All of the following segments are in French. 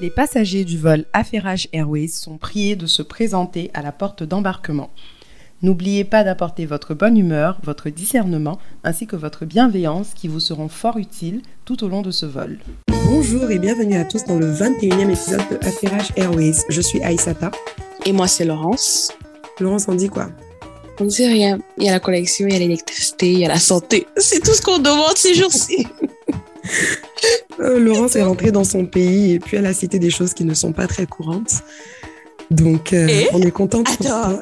Les passagers du vol Affairage Airways sont priés de se présenter à la porte d'embarquement. N'oubliez pas d'apporter votre bonne humeur, votre discernement ainsi que votre bienveillance qui vous seront fort utiles tout au long de ce vol. Bonjour et bienvenue à tous dans le 21e épisode de Affairage Airways. Je suis Aïsata. Et moi, c'est Laurence. Laurence, on dit quoi? On ne dit rien. Il y a la connexion, il y a l'électricité, il y a la santé. C'est tout ce qu'on demande ces jours-ci. Euh, Laurence est rentrée dans son pays et puis elle a cité des choses qui ne sont pas très courantes. Donc, euh, on est contente. pour Attends.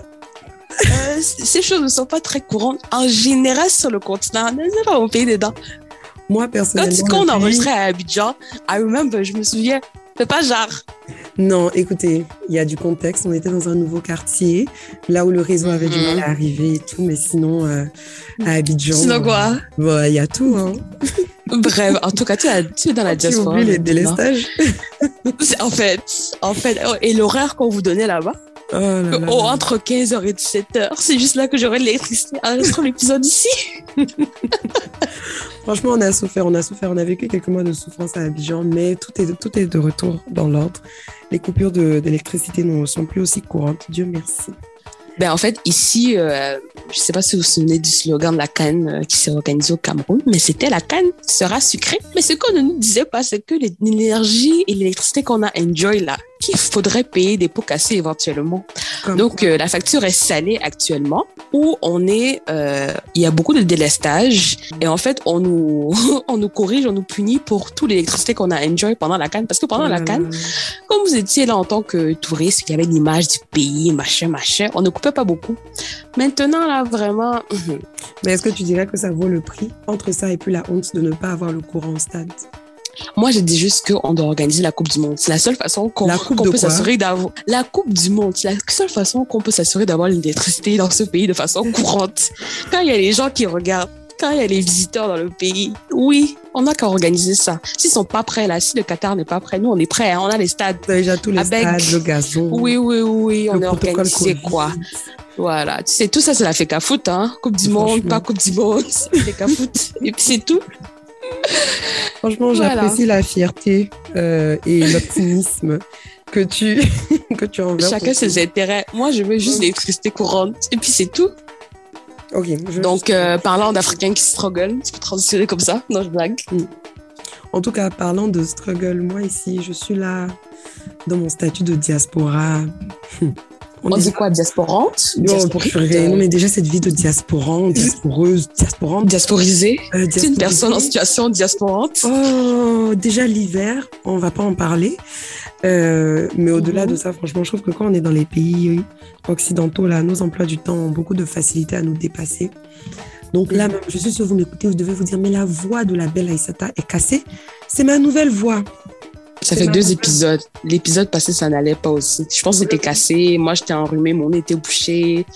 Euh, ces choses ne sont pas très courantes en général sur le continent. Ne sais pas mon pays dedans. Moi, personnellement. quand on le pays- enregistrait à Abidjan, I remember, je me souviens. C'est pas genre. Non, écoutez, il y a du contexte. On était dans un nouveau quartier, là où le réseau avait du Mhm. mal à arriver et tout. Mais sinon, euh, à Abidjan. Sinon quoi? bon, Il y a tout. Hein. Bref, en tout cas, tu es, tu es dans la Tu diaspora. oublies les délestages. En fait, en fait, oh, et l'horaire qu'on vous donnait là-bas, Oh là là oh, là. entre 15h et 17h, c'est juste là que j'aurai de l'électricité. Enregistrons l'épisode ici. Franchement, on a souffert, on a souffert, on a vécu quelques mois de souffrance à Abidjan, mais tout est, tout est de retour dans l'ordre. Les coupures d'électricité ne sont plus aussi courantes. Dieu merci. Ben, en fait, ici, euh, je sais pas si vous vous souvenez du slogan de la canne euh, qui s'est organisé au Cameroun, mais c'était la canne sera sucrée. Mais ce qu'on ne nous disait pas, c'est que l'énergie et l'électricité qu'on a enjoy là, qu'il faudrait payer des pots cassés éventuellement. Comme Donc, euh, la facture est salée actuellement, où on est, euh, il y a beaucoup de délestage, et en fait, on nous, on nous corrige, on nous punit pour toute l'électricité qu'on a enjoy pendant la canne, parce que pendant la là. canne, comme vous étiez là en tant que touriste, il y avait l'image du pays, machin, machin, on ne coupait pas beaucoup. Maintenant, là, vraiment, Mais est-ce que tu dirais que ça vaut le prix entre ça et puis la honte de ne pas avoir le courant au stade? Moi, je dis juste qu'on doit organiser la Coupe du Monde. C'est la seule façon qu'on peut s'assurer d'avoir. La Coupe du Monde, c'est la seule façon qu'on peut s'assurer d'avoir l'électricité dans ce pays de façon courante. Quand il y a les gens qui regardent, quand il y a les visiteurs dans le pays, oui, on n'a qu'à organiser ça. S'ils sont pas prêts, là, si le Qatar n'est pas prêt, nous, on est prêts, hein, on a les stades. T'as déjà tous les Avec- stades, le gazon. Oui, oui, oui, on est organisé, Covid. quoi. Voilà. Tu sais, tout ça, c'est la fait qu'à foot, hein. Coupe du. Monde, pas Coupe du Monde, qu'à foot. Et puis, c'est tout. Franchement, Voilà. j'apprécie la fierté euh, et l'optimisme que tu, que tu envers. Chacun ses intérêts. Moi, je veux juste l'électricité courante. Et puis, c'est tout. Ok. Donc, euh, parlant d'Africains qui struggle, tu peux transitionner comme ça. Non, je blague. En tout cas, parlant de struggle, moi ici, je suis là dans mon statut de diaspora. On dit quoi Diasporante? Non, Diasporite purée. Non, mais déjà, cette vie de diasporante, diasporeuse, diasporante. Diasporisée euh, C'est une personne en situation diasporante. Oh, déjà l'hiver, on va pas en parler. Euh, mais au-delà Mhm. de ça, franchement, je trouve que quand on est dans les pays occidentaux, là, nos emplois du temps ont beaucoup de facilité à nous dépasser. Donc là, Mhm. même, je suis sûre que vous m'écoutez, vous devez vous dire, mais la voix de la belle Aïssata est cassée. C'est ma nouvelle voix. Ça fait deux épisodes. L'épisode passé, ça n'allait pas aussi. Je pense que c'était cassé. Moi, j'étais enrhumée, mon nez était bouché.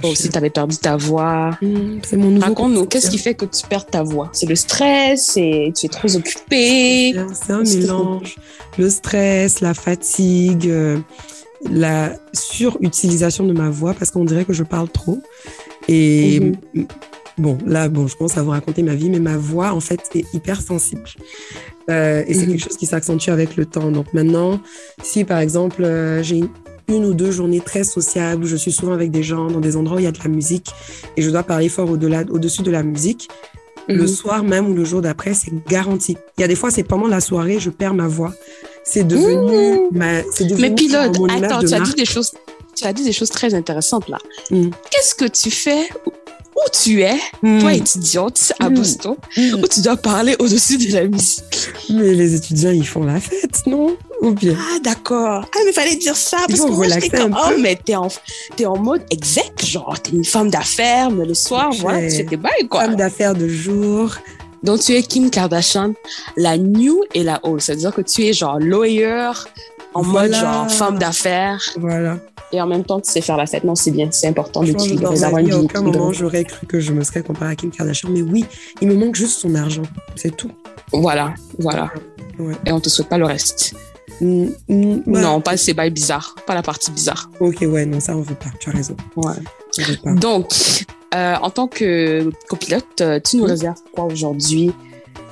Toi aussi, t'avais perdu ta voix. Hmm, C'est mon nouveau. Raconte-nous, qu'est-ce qui fait que tu perds ta voix? C'est le stress C'est tu es trop occupé C'est un mélange. Le stress, la fatigue, euh, la surutilisation de ma voix parce qu'on dirait que je parle trop. Et Mhm. Bon, là, bon, je commence à vous raconter ma vie, mais ma voix, en fait, est hyper sensible. Euh, et c'est Mhm. quelque chose qui s'accentue avec le temps. Donc maintenant, si par exemple, euh, j'ai une, une ou deux journées très sociables, où je suis souvent avec des gens dans des endroits où il y a de la musique et je dois parler fort au-delà, au-dessus de la musique, le Mhm. soir même ou le jour d'après, c'est garanti. Il y a des fois, c'est pendant la soirée, je perds ma voix. C'est devenu ma, c'est devenu Mais pilote, attends, de tu as marque. dit des choses. Tu as dit des choses très intéressantes là. Mm. Qu'est-ce que tu fais où tu es, Mm. toi étudiante à Mm. Boston, Mm. où tu dois parler au-dessus de la musique? Mais les étudiants, ils font la fête, non? Ou bien? Ah, d'accord. Ah, mais fallait dire ça. Parce que moi, j'étais comme, oh, mais t'es en, t'es en mode exec, genre, t'es une femme d'affaires, mais le soir, voilà, tu fais tes bails, quoi. femme d'affaires de jour. Donc, tu es Kim Kardashian, la new et la old. C'est-à-dire que tu es genre lawyer, en Voilà. mode genre femme d'affaires, Voilà. Et en même temps, tu sais faire la fête. Non, c'est bien, c'est important d'équilibrer, d'avoir une vie, à aucun moment, j'aurais cru que je me serais comparée à Kim Kardashian. Mais oui, il me manque juste son argent. C'est tout. Voilà, voilà. Ouais. Et on te souhaite pas le reste. Bah, Non, pas ces bails bizarres, pas la partie bizarre. Ok, ouais, non, ça, on veut pas. Tu as raison. Ouais. Pas. Donc, euh, en tant que copilote, euh, tu nous réserves quoi aujourd'hui?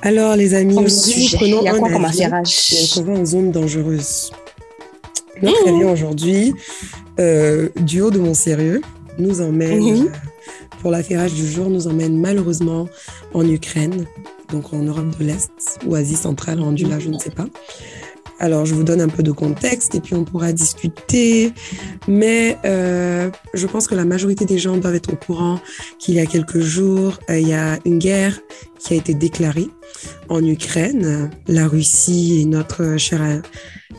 Alors, les amis, aujourd'hui, prenons il y a un comme et on s'en va en zone dangereuse. Notre avion aujourd'hui, euh, du haut de mon sérieux, nous emmène, euh, pour l'affairage du jour, nous emmène malheureusement en Ukraine, donc en Europe de l'Est ou Asie centrale, rendu là, je ne sais pas. Alors, je vous donne un peu de contexte et puis on pourra discuter. Mais euh, je pense que la majorité des gens doivent être au courant qu'il y a quelques jours, euh, il y a une guerre qui a été déclarée en Ukraine. La Russie et notre cher,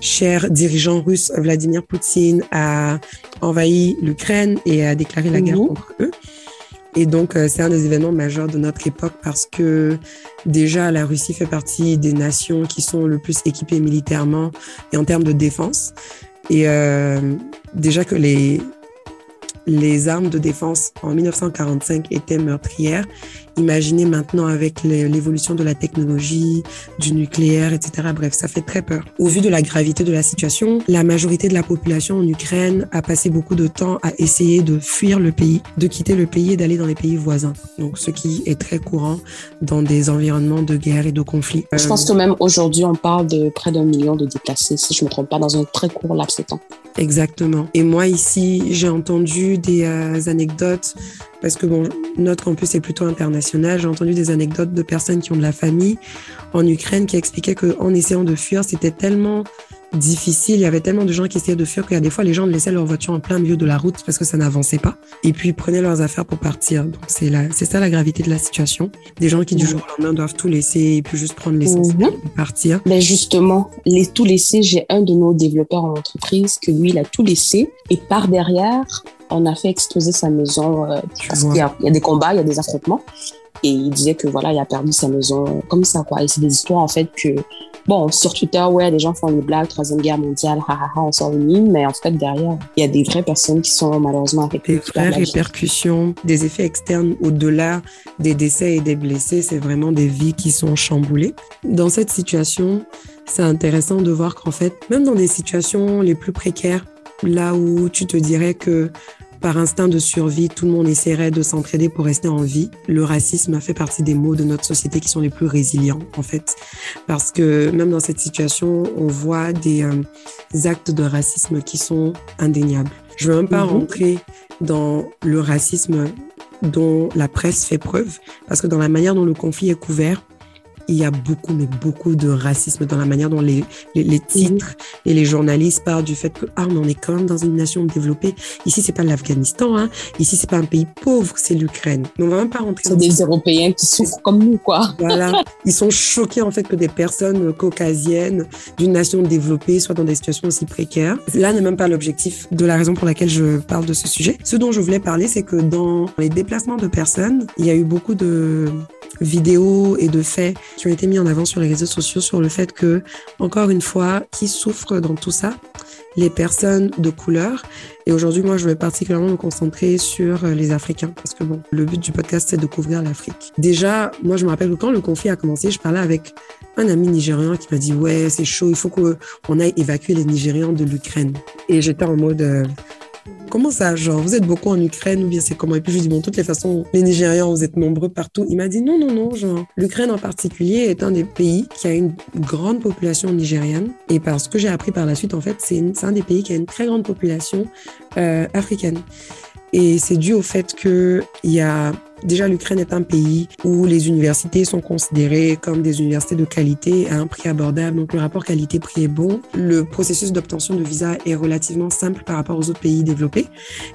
cher dirigeant russe Vladimir Poutine a envahi l'Ukraine et a déclaré la guerre contre eux. Et donc, euh, c'est un des événements majeurs de notre époque parce que déjà, la Russie fait partie des nations qui sont le plus équipées militairement et en termes de défense. Et euh, déjà que les, les armes de défense en 1945 étaient meurtrières, imaginez maintenant avec l'évolution de la technologie, du nucléaire, etc. Bref, ça fait très peur. Au vu de la gravité de la situation, la majorité de la population en Ukraine a passé beaucoup de temps à essayer de fuir le pays, de quitter le pays et d'aller dans les pays voisins. Donc, ce qui est très courant dans des environnements de guerre et de conflit. Je pense que même aujourd'hui, on parle de près d'un million de déplacés, si je ne me trompe pas, dans un très court laps de temps. Exactement. Et moi ici, j'ai entendu des euh, anecdotes parce que bon, notre campus est plutôt international. J'ai entendu des anecdotes de personnes qui ont de la famille en Ukraine qui expliquaient qu'en essayant de fuir, c'était tellement difficile. Il y avait tellement de gens qui essayaient de fuir qu'il y a des fois, les gens laissaient leur voiture en plein milieu de la route parce que ça n'avançait pas. Et puis, ils prenaient leurs affaires pour partir. Donc, c'est la, c'est ça la gravité de la situation. Des gens qui, du jour au lendemain, doivent tout laisser et puis juste prendre l'essentiel Mhm. et partir. Ben justement, les tout laissé, j'ai un de nos développeurs en entreprise que lui, il a tout laissé. Et par derrière, on a fait exploser sa maison euh, parce qu'il y, y a des combats, il y a des affrontements. Et il disait que voilà, il a perdu sa maison euh, comme ça, quoi. Et c'est des histoires, en fait, que, bon, sur Twitter, ouais, les gens font des blagues, Troisième Guerre mondiale, hahaha, on sort une mine, mais en fait, derrière, il y a des vraies personnes qui sont malheureusement affectées. des vraies répercussions, des effets externes au-delà des décès et des blessés. C'est vraiment des vies qui sont chamboulées. Dans cette situation, c'est intéressant de voir qu'en fait, même dans des situations les plus précaires, là où tu te dirais que par instinct de survie, tout le monde essaierait de s'entraider pour rester en vie. Le racisme fait partie des mots de notre société qui sont les plus résilients, en fait. Parce que même dans cette situation, on voit des euh, actes de racisme qui sont indéniables. Je ne veux même pas Mhm. rentrer dans le racisme dont la presse fait preuve, parce que dans la manière dont le conflit est couvert, il y a beaucoup, mais beaucoup de racisme dans la manière dont les, les, les titres et les journalistes parlent du fait que ah, mais on est quand même dans une nation développée. Ici, c'est pas l'Afghanistan, hein. Ici, c'est pas un pays pauvre, c'est l'Ukraine. Mais on va même pas rentrer C'est des Européens qui souffrent comme nous, quoi. voilà. Ils sont choqués en fait que des personnes caucasiennes d'une nation développée soient dans des situations aussi précaires. Là n'est même pas l'objectif de la raison pour laquelle je parle de ce sujet. Ce dont je voulais parler, c'est que dans les déplacements de personnes, il y a eu beaucoup de vidéos et de faits qui ont été mis en avant sur les réseaux sociaux sur le fait que, encore une fois, qui souffrent dans tout ça? Les personnes de couleur. Et aujourd'hui, moi, je vais particulièrement me concentrer sur euh, les Africains parce que bon, le but du podcast, c'est de couvrir l'Afrique. Déjà, moi, je me rappelle que quand le conflit a commencé, je parlais avec un ami nigérian qui m'a dit, ouais, c'est chaud, il faut qu'on aille évacuer les Nigérians de l'Ukraine. Et j'étais en mode, euh, comment ça, genre, vous êtes beaucoup en Ukraine ou bien c'est comment? Et puis je lui dis, bon, de toutes les façons, les Nigérians, vous êtes nombreux partout. Il m'a dit, non, non, non, genre, l'Ukraine en particulier est un des pays qui a une grande population nigérienne. Et parce que j'ai appris par la suite, en fait, c'est un des pays qui a une très grande population euh, africaine. Et c'est dû au fait que il y a déjà l'Ukraine est un pays où les universités sont considérées comme des universités de qualité à un prix abordable. Donc le rapport qualité-prix est bon. Le processus d'obtention de visa est relativement simple par rapport aux autres pays développés.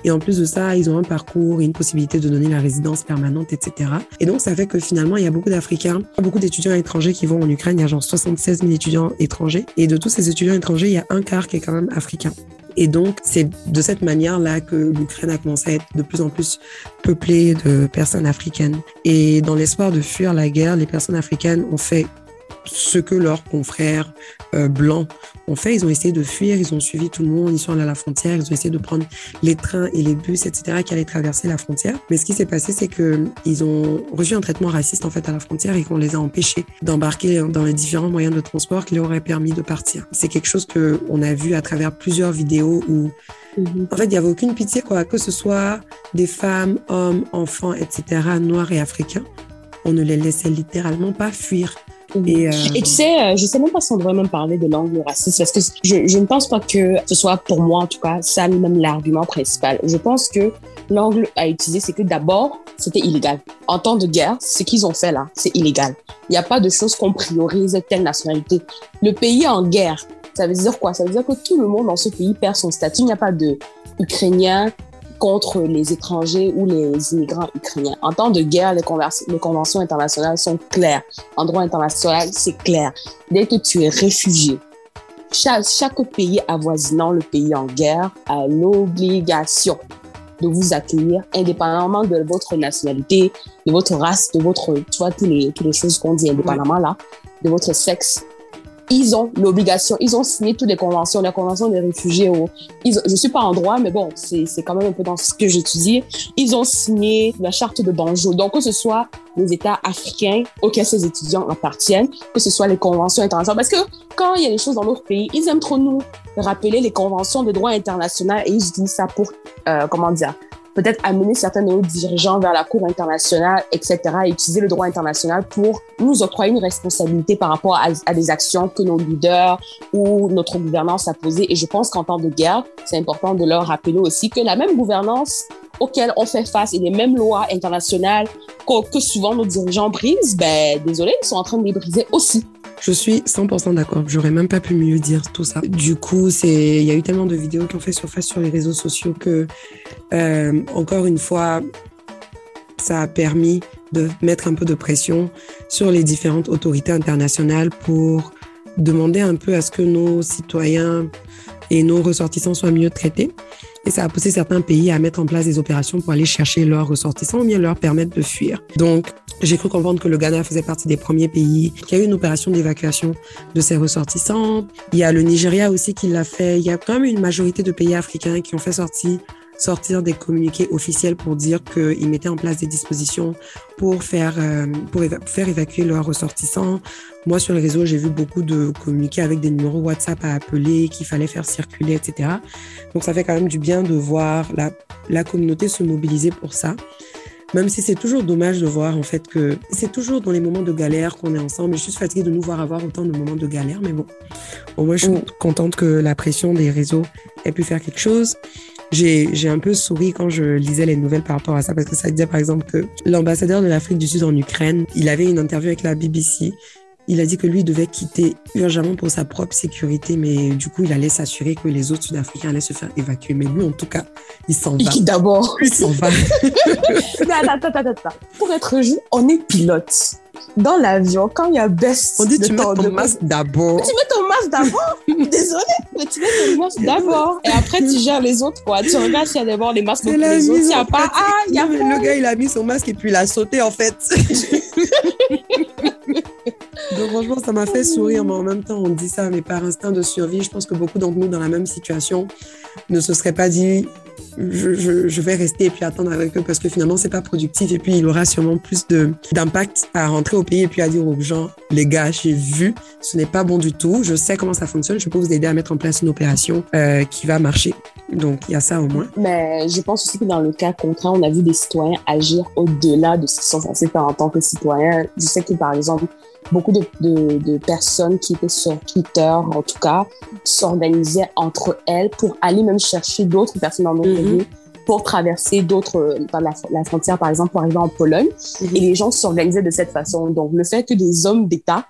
Et en plus de ça, ils ont un parcours et une possibilité de donner la résidence permanente, etc. Et donc ça fait que finalement, il y a beaucoup d'Africains, beaucoup d'étudiants étrangers qui vont en Ukraine. Il y a genre 76 000 étudiants étrangers. Et de tous ces étudiants étrangers, il y a un quart qui est quand même africain. Et donc, c'est de cette manière-là que l'Ukraine a commencé à être de plus en plus peuplée de personnes africaines. Et dans l'espoir de fuir la guerre, les personnes africaines ont fait ce que leurs confrères euh, blancs ont fait. Ils ont essayé de fuir, ils ont suivi tout le monde, ils sont allés à la frontière, ils ont essayé de prendre les trains et les bus, etc., qui allaient traverser la frontière. Mais ce qui s'est passé, c'est que ils ont reçu un traitement raciste en fait à la frontière et qu'on les a empêchés d'embarquer dans les différents moyens de transport qui leur auraient permis de partir. C'est quelque chose que on a vu à travers plusieurs vidéos où en fait, il n'y avait aucune pitié, quoi, que ce soit des femmes, hommes, enfants, etc., noirs et africains. On ne les laissait littéralement pas fuir Et, euh, Et tu sais, euh, je sais même pas si on devrait même parler de l'angle raciste parce que je, je ne pense pas que ce soit pour moi en tout cas ça même l'argument principal. Je pense que l'angle à utiliser c'est que d'abord c'était illégal. En temps de guerre, ce qu'ils ont fait là, c'est illégal. Il n'y a pas de choses qu'on priorise telle nationalité. Le pays en guerre, ça veut dire quoi? Ça veut dire que tout le monde dans ce pays perd son statut. Il n'y a pas de Ukrainiens contre les étrangers ou les immigrants ukrainiens. En temps de guerre, les, conventions internationales sont claires. En droit international, c'est clair. Dès que tu es réfugié, chaque, pays avoisinant le pays en guerre a l'obligation de vous accueillir indépendamment de votre nationalité, de votre race, de votre, tu vois, toutes les choses qu'on dit indépendamment là, de votre sexe, ils ont l'obligation, ils ont signé toutes les conventions, la convention des réfugiés. Au, ils, suis pas en droit, mais bon, c'est quand même un peu dans ce que j'étudie. Ils ont signé la charte de Banjul. Donc, que ce soit les États africains auxquels ces étudiants appartiennent, que ce soit les conventions internationales. Parce que quand il y a des choses dans notre pays, ils aiment trop nous rappeler les conventions de droit international et ils utilisent ça pour, euh, comment dire, peut-être amener certains de nos dirigeants vers la Cour internationale, etc., et utiliser le droit international pour nous octroyer une responsabilité par rapport à, des actions que nos leaders ou notre gouvernance a posées. Et je pense qu'en temps de guerre, c'est important de leur rappeler aussi que la même gouvernance auquel on fait face et les mêmes lois internationales que, que souvent nos dirigeants brisent, ben, désolé, ils sont en train de les briser aussi. Je suis 100% d'accord. J'aurais même pas pu mieux dire tout ça. Du coup, c'est, il y a eu tellement de vidéos qui ont fait surface sur les réseaux sociaux que, euh, encore une fois, ça a permis de mettre un peu de pression sur les différentes autorités internationales pour demander un peu à ce que nos citoyens et nos ressortissants soient mieux traités. Et ça a poussé certains pays à mettre en place des opérations pour aller chercher leurs ressortissants ou bien leur permettre de fuir. Donc, j'ai cru comprendre que le Ghana faisait partie des premiers pays qui a eu une opération d'évacuation de ses ressortissants. Il y a le Nigeria aussi qui l'a fait. Il y a quand même une majorité de pays africains qui ont fait sortir sortir des communiqués officiels pour dire qu'ils mettaient en place des dispositions pour faire, euh, pour faire évacuer leurs ressortissants. Moi, sur les réseaux, j'ai vu beaucoup de communiqués avec des numéros WhatsApp à appeler, qu'il fallait faire circuler, etc. Donc, ça fait quand même du bien de voir la, la communauté se mobiliser pour ça. Même si c'est toujours dommage de voir en fait que c'est toujours dans les moments de galère qu'on est ensemble. Je suis fatiguée de nous voir avoir autant de moments de galère, mais bon, au moins je suis mm. contente que la pression des réseaux ait pu faire quelque chose. J'ai un peu souri quand je lisais les nouvelles par rapport à ça, parce que ça disait par exemple que l'ambassadeur de l'Afrique du Sud en Ukraine, il avait une interview avec la BBC il a dit que lui devait quitter urgemment pour sa propre sécurité, mais du coup, il allait s'assurer que les autres Sud-Africains allaient se faire évacuer. Mais lui, en tout cas, il s'en va. Il quitte d'abord? Il s'en va. attends, attends, attends. Pour être juste, on est pilote. Dans l'avion, quand il y a baisse on dit tu mets ton masque d'abord. Tu mets ton masque d'abord? Désolé, mais tu mets ton masque d'abord. Et après, tu gères les autres, quoi. Tu regardes s'il y a d'abord les masques pour les autres. Il n'y a pas. Ah, il y a pas. Le gars, il a mis son masque et puis il a sauté, en fait. Donc franchement, ça m'a fait sourire, mais en même temps, on dit ça, mais par instinct de survie, je pense que beaucoup d'entre nous dans la même situation ne se seraient pas dit je, vais rester et puis attendre avec eux parce que finalement, c'est pas productif et puis il aura sûrement plus d'impact à rentrer au pays et puis à dire aux gens, les gars, j'ai vu, ce n'est pas bon du tout, je sais comment ça fonctionne, je peux vous aider à mettre en place une opération euh, qui va marcher. Donc, il y a ça au moins. Mais je pense aussi que dans le cas contraire, on a vu des citoyens agir au-delà de ce qu'ils sont censés faire en tant que citoyens. Je sais que, par exemple, beaucoup de, de, personnes qui étaient sur Twitter, en tout cas, s'organisaient entre elles pour aller même chercher d'autres personnes dans mhm. pays pour traverser d'autres, la, la, frontière, par exemple, pour arriver en Pologne. Mhm. Et les gens s'organisaient de cette façon. Donc, le fait que des hommes d'État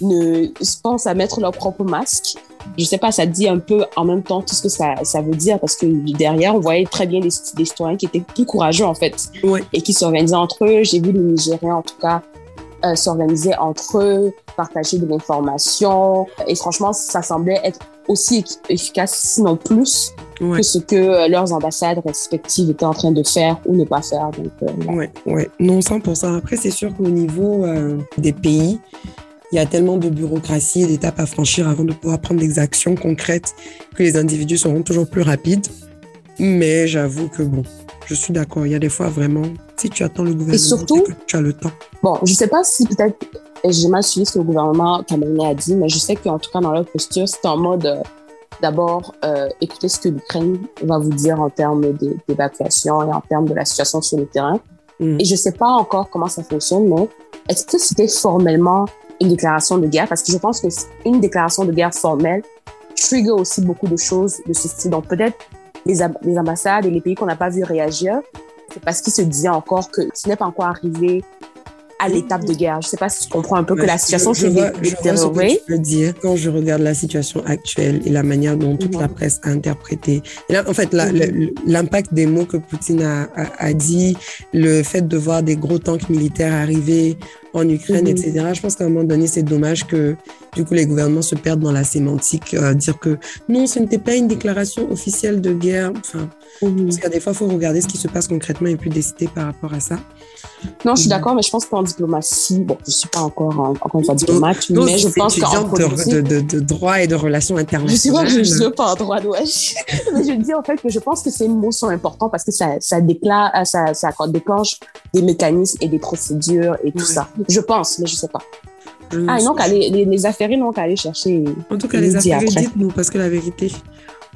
ne pensent à mettre leur propre masque, je sais pas, ça dit un peu en même temps tout ce que ça, ça veut dire parce que derrière, on voyait très bien des, des citoyens qui étaient plus courageux, en fait, et qui s'organisaient entre eux. J'ai vu les Nigériens, en tout cas, euh, s'organiser entre eux, partager de l'information. Et franchement, ça semblait être aussi efficace, sinon plus, que ce que euh, leurs ambassades respectives étaient en train de faire ou ne pas faire. Donc, euh, ouais. ouais, non, 100%. Après, c'est sûr qu'au niveau des pays, il y a tellement de bureaucratie et d'étapes à franchir avant de pouvoir prendre des actions concrètes que les individus seront toujours plus rapides. Mais j'avoue que bon, je suis d'accord. Il y a des fois vraiment, si tu attends le gouvernement, et surtout, tu as le temps. Bon, je sais pas si peut-être j'ai mal suivi ce que le gouvernement camerounais a dit, mais je sais qu'en tout cas, dans leur posture, c'est en mode euh, d'abord euh, écouter ce que l'Ukraine va vous dire en termes d'évacuation et en termes de la situation sur le terrain. Mm. Et je sais pas encore comment ça fonctionne, mais est-ce que c'était formellement une déclaration de guerre? Parce que je pense que une déclaration de guerre formelle trigger aussi beaucoup de choses de ce style. Donc peut-être les, les ambassades et les pays qu'on n'a pas vu réagir, c'est parce qu'ils se disaient encore que ce n'est pas encore arrivé à l'étape de guerre. Je ne sais pas si tu comprends un peu que la situation s'est détériorée. Je veux dire quand je regarde la situation actuelle et la manière dont toute la presse a interprété. là, en fait, l'impact des mots que Poutine a, a, dit, le fait de voir des gros tanks militaires arriver en Ukraine, mhm. etc. Je pense qu'à un moment donné, c'est dommage que du coup les gouvernements se perdent dans la sémantique, euh, dire que non, ce n'était pas une déclaration officielle de guerre. Enfin, mhm. parce qu'à des fois, il faut regarder ce qui se passe concrètement et puis décider par rapport à ça. Non, je suis d'accord, mais je pense qu'en diplomatie, bon, je ne suis pas encore, encore une fois diplomate, mais je pense qu'en de, de, de, droit et de relations internationales. Je ne suis pas en droit de mais je dis en fait que je pense que ces mots sont importants parce que ça, ça, déclare, euh, ça, ça déclenche des mécanismes et des procédures et tout ça. Je pense, mais je ne sais pas. ah, non, les, les, les affaires n'ont qu'à aller chercher. En tout cas, les affaires, dites-nous, parce que la vérité,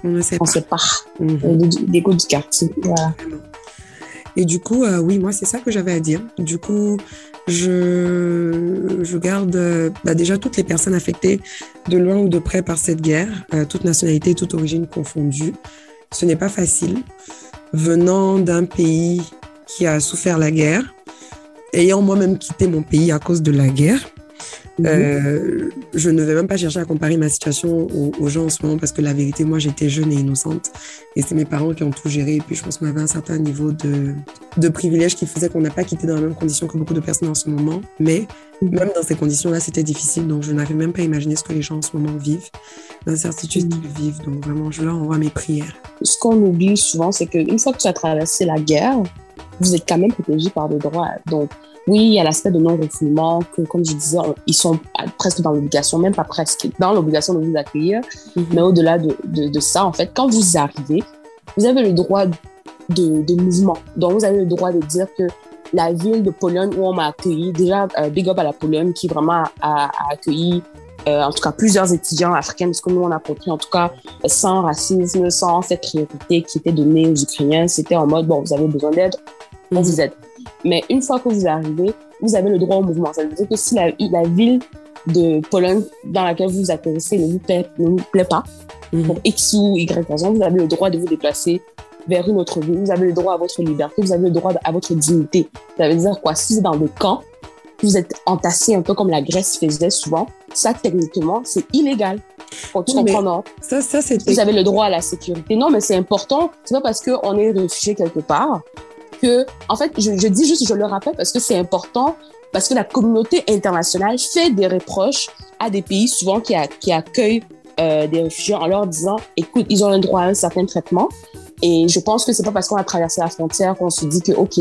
on ne sait pas. On ne sait pas. Mm Des coups du quartier. Voilà. Et du coup, euh, oui, moi, c'est ça que j'avais à dire. Du coup, je, je garde euh, bah, déjà toutes les personnes affectées de loin ou de près par cette guerre, euh, toute nationalité, toute origine confondue. Ce n'est pas facile. Venant d'un pays qui a souffert la guerre, ayant moi-même quitté mon pays à cause de la guerre, Mhm. Euh, je ne vais même pas chercher à comparer ma situation aux, gens en ce moment parce que la vérité, moi, j'étais jeune et innocente. Et c'est mes parents qui ont tout géré. Et puis, je pense qu'on avait un certain niveau de, de privilège qui faisait qu'on n'a pas quitté dans les mêmes conditions que beaucoup de personnes en ce moment. Mais mhm. même dans ces conditions-là, c'était difficile. Donc, je n'arrive même pas à imaginer ce que les gens en ce moment vivent, l'incertitude qu'ils mhm. vivent. Donc, vraiment, je leur envoie mes prières. Ce qu'on oublie souvent, c'est qu'une fois que tu as traversé la guerre, vous êtes quand même protégé par des droits. Donc, oui, il y a l'aspect de non-refoulement, que, comme je disais, ils sont presque dans l'obligation, même pas presque, dans l'obligation de vous accueillir. Mhm. Mais au-delà de, de, ça, en fait, quand vous arrivez, vous avez le droit de, de, mouvement. Donc, vous avez le droit de dire que la ville de Pologne où on m'a accueilli, déjà, euh, big up à la Pologne qui vraiment a, accueilli euh, en tout cas plusieurs étudiants africains, parce que nous, on a compris, en tout cas, sans racisme, sans cette priorité qui était donnée aux Ukrainiens. C'était en mode, bon, vous avez besoin d'aide, on vous aide. Mais une fois que vous arrivez, vous avez le droit au mouvement. Ça veut dire que si la, la ville de Pologne dans laquelle vous atterrissez ne vous plaît, ne vous plaît pas, mhm. pour X ou Y raison, vous avez le droit de vous déplacer vers une autre ville. Vous avez le droit à votre liberté, vous avez le droit à votre dignité. Ça veut dire quoi? Si vous êtes dans des camps, vous êtes entassé un peu comme la Grèce faisait souvent, ça techniquement, c'est illégal. Quand tu comprends, non ça, ça, Vous avez le droit à la sécurité. Non, mais c'est important. C'est pas parce qu'on est réfugié quelque part que, en fait, je, je dis juste, je le rappelle parce que c'est important, parce que la communauté internationale fait des reproches à des pays souvent qui, qui accueillent euh, des réfugiés en leur disant, écoute, ils ont un droit à un certain traitement. Et je pense que c'est pas parce qu'on a traversé la frontière qu'on se dit que, OK,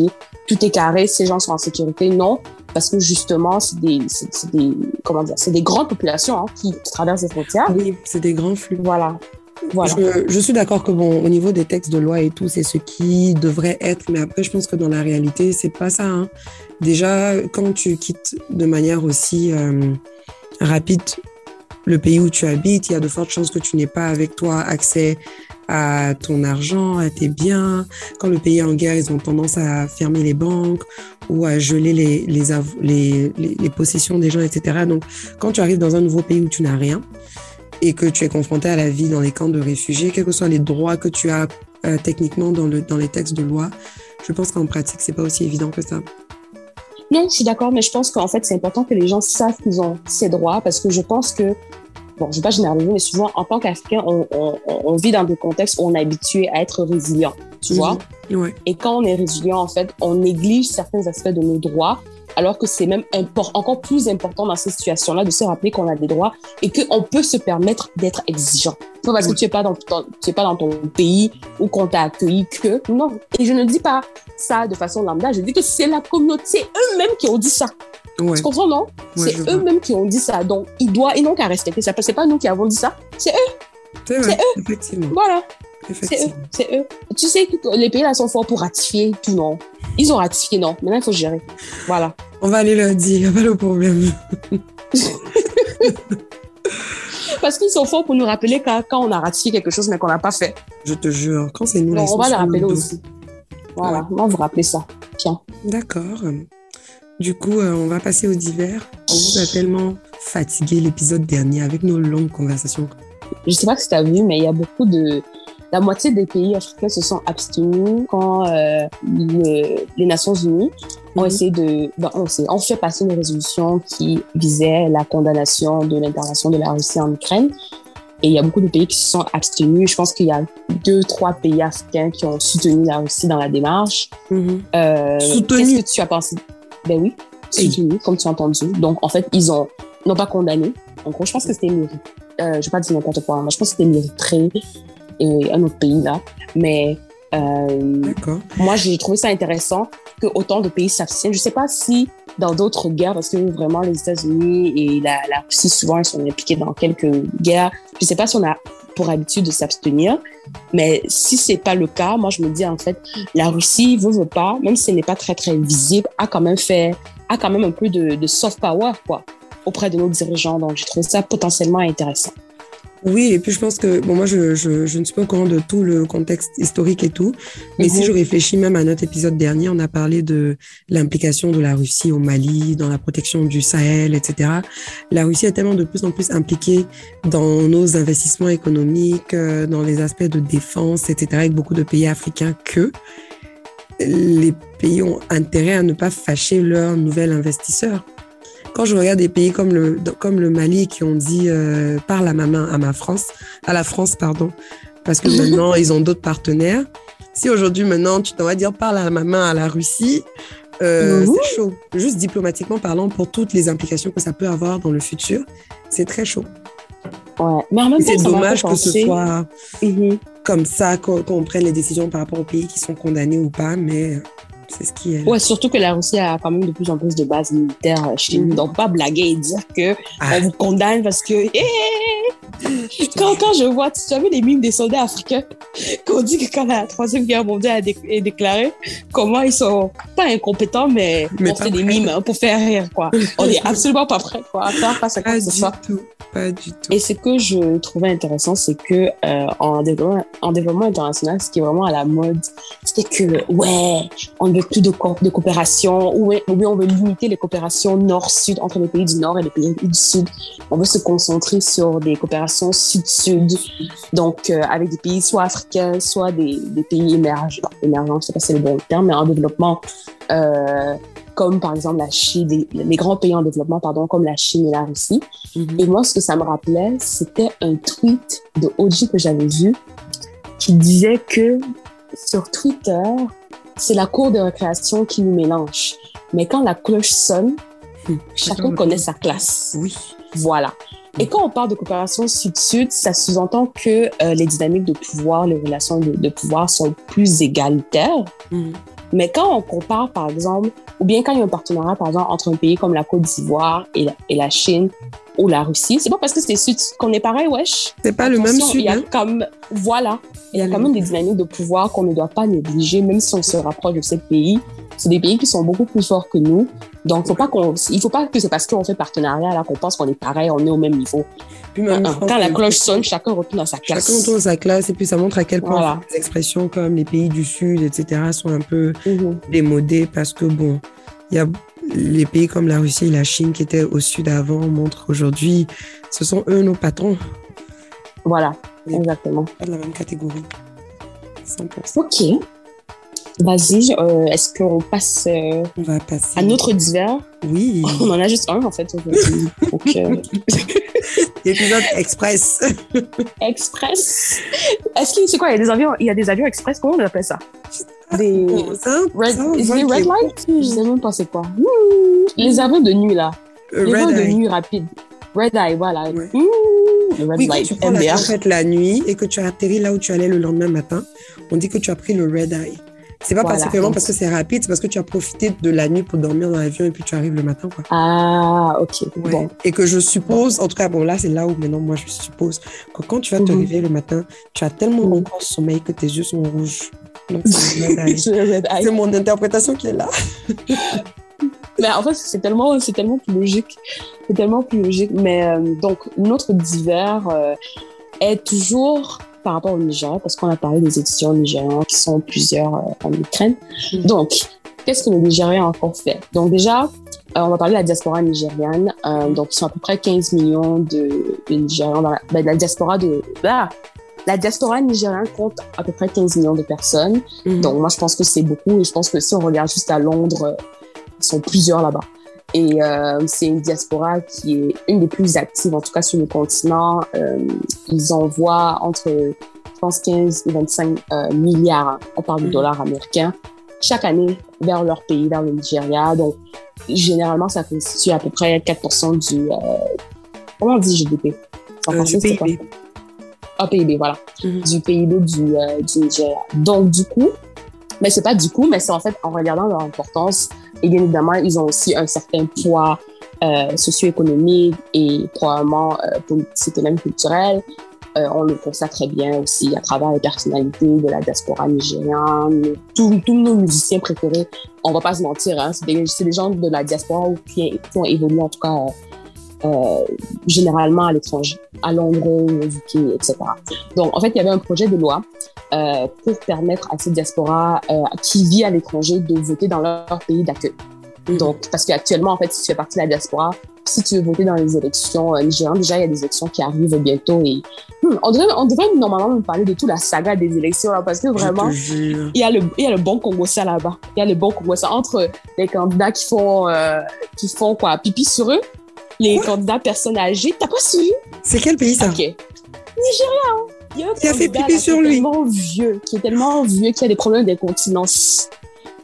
tout est carré, ces gens sont en sécurité. Non, parce que justement, c'est des, c'est, des, comment dire, c'est des grandes populations hein, qui traversent les frontières. Oui, c'est des grands flux. Voilà. Je, suis d'accord que bon, au niveau des textes de loi et tout, c'est ce qui devrait être, mais après, je pense que dans la réalité, c'est pas ça. Hein. Déjà, quand tu quittes de manière aussi euh, rapide le pays où tu habites, il y a de fortes chances que tu n'aies pas avec toi accès à ton argent, à tes biens. Quand le pays est en guerre, ils ont tendance à fermer les banques ou à geler les, les, les, les possessions des gens, etc. Donc, quand tu arrives dans un nouveau pays où tu n'as rien, et que tu es confronté à la vie dans les camps de réfugiés, quels que soient les droits que tu as euh, techniquement dans, le, dans les textes de loi, je pense qu'en pratique, c'est pas aussi évident que ça. Non, je suis d'accord, mais je pense qu'en fait, c'est important que les gens savent qu'ils ont ces droits parce que je pense que, bon, je vais pas généraliser, mais souvent, en tant qu'Africain, on, on, on, vit dans des contextes où on est habitué à être résilient, tu vois? Ouais. Et quand on est résilient, en fait, on néglige certains aspects de nos droits alors que c'est même encore plus important dans ces situations-là de se rappeler qu'on a des droits et qu'on peut se permettre d'être exigeant. Pas parce que tu n'es pas, dans ton, tu pas dans ton pays ou qu'on t'a accueilli que. Non. Et je ne dis pas ça de façon lambda, je dis que c'est la communauté, eux-mêmes qui ont dit ça. Ouais. Tu comprends, non? C'est eux-mêmes qui ont dit ça. Donc, ils, doivent, ils n'ont qu'à respecter ça. C'est pas nous qui avons dit ça, c'est eux. C'est eux. Effectivement. Voilà. C'est eux, c'est eux. Tu sais que les pays là sont forts pour ratifier tout, non? Ils ont ratifié, non. Maintenant, il faut gérer. Voilà. On va aller leur dire, il n'y a pas de problème. Parce qu'ils sont forts pour nous rappeler quand, quand, on a ratifié quelque chose mais qu'on n'a pas fait. Je te jure, quand c'est nous, non, on va le rappeler aussi. Voilà, on va vous rappeler ça. Tiens. D'accord. Du coup, euh, on va passer au divers. On vous a tellement fatigué l'épisode dernier avec nos longues conversations. Je sais pas si tu as vu, mais il y a beaucoup de... La moitié des pays africains se sont abstenus quand euh, le- les Nations Unies ont Mhm. essayé de... ben, on, sait, on fait passer une résolution qui visait la condamnation de l'intervention de la Russie en Ukraine. Et il y a beaucoup de pays qui se sont abstenus. Je pense qu'il y a deux, trois pays africains qui ont soutenu la Russie dans la démarche. Euh, Soutenu. Qu'est-ce que tu as pensé? Ben oui, soutenu, comme tu as entendu. Donc, en fait, ils ont, non pas condamné. En gros, je pense que c'était mérité. Euh, je vais pas dire n'importe quoi, mais je pense que c'était mérité et un autre pays là. Mais euh, moi, j'ai trouvé ça intéressant que autant de pays s'abstiennent. Je sais pas si dans d'autres guerres, parce que vraiment les États-Unis et la, Russie souvent ils sont impliqués dans quelques guerres. Je sais pas si on a pour habitude de s'abstenir, mais si c'est pas le cas, moi je me dis en fait la Russie veut veut pas, même si elle n'est pas très très visible, a quand même fait a quand même un peu de, de soft power quoi auprès de nos dirigeants. Donc j'ai trouvé ça potentiellement intéressant. Oui, et puis je pense que, bon, moi, je, je, je ne suis pas au courant de tout le contexte historique et tout, mais si Mhm. je réfléchis même à notre épisode dernier, on a parlé de l'implication de la Russie au Mali, dans la protection du Sahel, etc. La Russie est tellement de plus en plus impliquée dans nos investissements économiques, euh, dans les aspects de défense, etc., avec beaucoup de pays africains que les pays ont intérêt à ne pas fâcher leurs nouvel investisseurs quand je regarde des pays comme le, comme le Mali qui ont dit euh, parle à ma main, à ma France, à la France, pardon, parce que maintenant ils ont d'autres partenaires. Si aujourd'hui, maintenant, tu t'en vas dire parle à ma main à la Russie, euh, c'est chaud. Juste diplomatiquement parlant, pour toutes les implications que ça peut avoir dans le futur, c'est très chaud. Ouais. Mais en même Et temps, C'est dommage que ce soit Mhm. comme ça qu'on qu'on prenne les décisions par rapport aux pays qui sont condamnés ou pas, mais c'est ce qui est. Ouais, surtout que la Russie a quand même de plus en plus de bases militaires euh, chez nous. Mhm. Donc, pas blaguer et dire que Ah. on vous condamne parce que. Eh! quand, quand je vois, tu as vu les mimes des soldats africains qu'on dit que quand la Troisième Guerre mondiale est déclarée, comment ils sont pas incompétents, mais, Mais on fait des prêts. mimes hein, pour faire rire, quoi. On est absolument pas prêts, quoi, à faire face à quoi Pas du soit. tout, pas du tout. Et ce que je trouvais intéressant, c'est que euh, en, développement, en développement international, ce qui est vraiment à la mode, c'était que, ouais, on ne veut plus de, co- de coopération, ou, bien on veut limiter les coopérations nord-sud entre les pays du nord et les pays du sud. On veut se concentrer sur des coopérations sud-sud, donc euh, avec des pays soit africains, soit des, des pays émergents, émergents, je sais pas si c'est le bon terme, mais en développement, euh, comme par exemple la Chine, les grands pays en développement, pardon, comme la Chine et la Russie. Mhm. Et moi, ce que ça me rappelait, c'était un tweet de OG que j'avais vu qui disait que sur Twitter, c'est la cour de récréation qui nous mélange. Mais quand la cloche sonne, chacun connaît sa classe. Oui. Voilà. Et quand on parle de coopération sud-sud, ça sous-entend que euh, les dynamiques de pouvoir, les relations de, de pouvoir sont plus égalitaires. Mhm. Mais quand on compare, par exemple, ou bien quand il y a un partenariat, par exemple, entre un pays comme la Côte d'Ivoire et la, et la Chine ou la Russie, c'est pas parce que c'est sud qu'on est pareil, wesh. C'est pas le même sud. Il y a hein. comme, voilà, il y a quand même des dynamiques de pouvoir qu'on ne doit pas négliger, même si on se rapproche de ces pays. C'est des pays qui sont beaucoup plus forts que nous. Donc, faut pas qu'on, il faut pas que c'est parce qu'on fait partenariat là qu'on pense qu'on est pareil, on est au même niveau. Puis même, je pense Quand la cloche sonne, chacun retourne dans sa classe. Chacun retourne sa classe et puis ça montre à quel point Voilà. les expressions comme les pays du Sud, etc., sont un peu Mhm. démodées parce que, bon, il y a les pays comme la Russie et la Chine qui étaient au Sud avant montrent aujourd'hui, ce sont eux nos patrons, Voilà, Oui. exactement. pas de la même catégorie. 100%. Ok. Vas-y, euh, est-ce qu'on passe euh, On va passer. à notre divers? Oui, On en a juste un en fait aujourd'hui. Euh, épisode express. express? Est-ce qu'il c'est quoi Il y a des avions, il y a des avions express? Comment on appelle ça? Des Ça, red, ça, is red light Je sais même pas c'est quoi. Mmh. Les avions de nuit là. Euh, Les vols de nuit rapides. Red eye, voilà. Ouais. Mmh. Le red Oui, quand light, tu prends MDR. en fait, la nuit et que tu atterris là où tu allais le lendemain matin, on dit que tu as pris le red eye. C'est pas Voilà. particulièrement parce que c'est rapide, c'est parce que tu as profité de la nuit pour dormir dans l'avion et puis tu arrives le matin. Quoi. Ah, ok. Ouais. Bon. Et que je suppose, en tout cas, bon là c'est là où maintenant moi je suppose que quand tu vas te Mhm. réveiller le matin, tu as tellement Mhm. encore sommeil que tes yeux sont rouges. C'est mon interprétation qui est là. Mais en fait, c'est tellement, c'est tellement plus logique. C'est tellement plus logique. Mais euh, donc, notre divers euh, est toujours par rapport au Niger, parce qu'on a parlé des étudiants nigérians qui sont plusieurs euh, en Ukraine. Mhm. Donc, qu'est-ce que le Nigeria a encore fait? Donc déjà, on va parler de la diaspora nigériane. donc, ils sont à peu près 15 millions de, Nigérians dans la, ben, la diaspora de... Ah, la diaspora nigériane compte à peu près 15 millions de personnes. Mhm. Donc, moi, je pense que c'est beaucoup. Et je pense que si on regarde juste à Londres, ils sont plusieurs là-bas. Et euh, c'est une diaspora qui est une des plus actives, en tout cas sur le continent. Euh, ils envoient entre, je pense, 15 et 25 euh, milliards, on parle de mhm. dollars américains, chaque année vers leur pays, vers le Nigeria. Donc, généralement, ça constitue à peu près 4% du... comment on dit GDP en français, du PIB. Ah, PIB, voilà. Mhm. Du PIB du, du Nigeria. Donc, du coup, mais c'est pas du coup, mais c'est en fait en regardant leur importance. Et bien évidemment, ils ont aussi un certain poids euh, socio-économique et probablement euh, politique et même culturel. Euh, on le constate très bien aussi à travers les personnalités de la diaspora nigériane. Tous, nos musiciens préférés, on va pas se mentir, hein, c'est des, des, gens de la diaspora qui, qui ont évolué en tout cas euh, généralement à l'étranger, à Londres, au UK, etc. Donc, en fait, il y avait un projet de loi euh, pour permettre à cette diaspora euh, qui vit à l'étranger de voter dans leur pays d'accueil. Mhm. Donc, parce qu'actuellement, en fait, si tu fais partie de la diaspora, si tu veux voter dans les élections euh, nigériennes, déjà, il y a des élections qui arrivent bientôt et hmm, on, devrait, on devrait normalement nous parler de toute la saga des élections là, parce que vraiment, il y, a le, il y a le bon Congossais là-bas. Il y a le bon Congossais entre les candidats qui font, euh, qui font quoi, pipi sur eux les candidats personnes âgées. T'as pas suivi C'est quel pays ça? Ok. Nigeria. Hein. Il y a un qui a fait pipi sur lui. Qui est tellement vieux, qui est tellement vieux qu'il a des problèmes d'incontinence.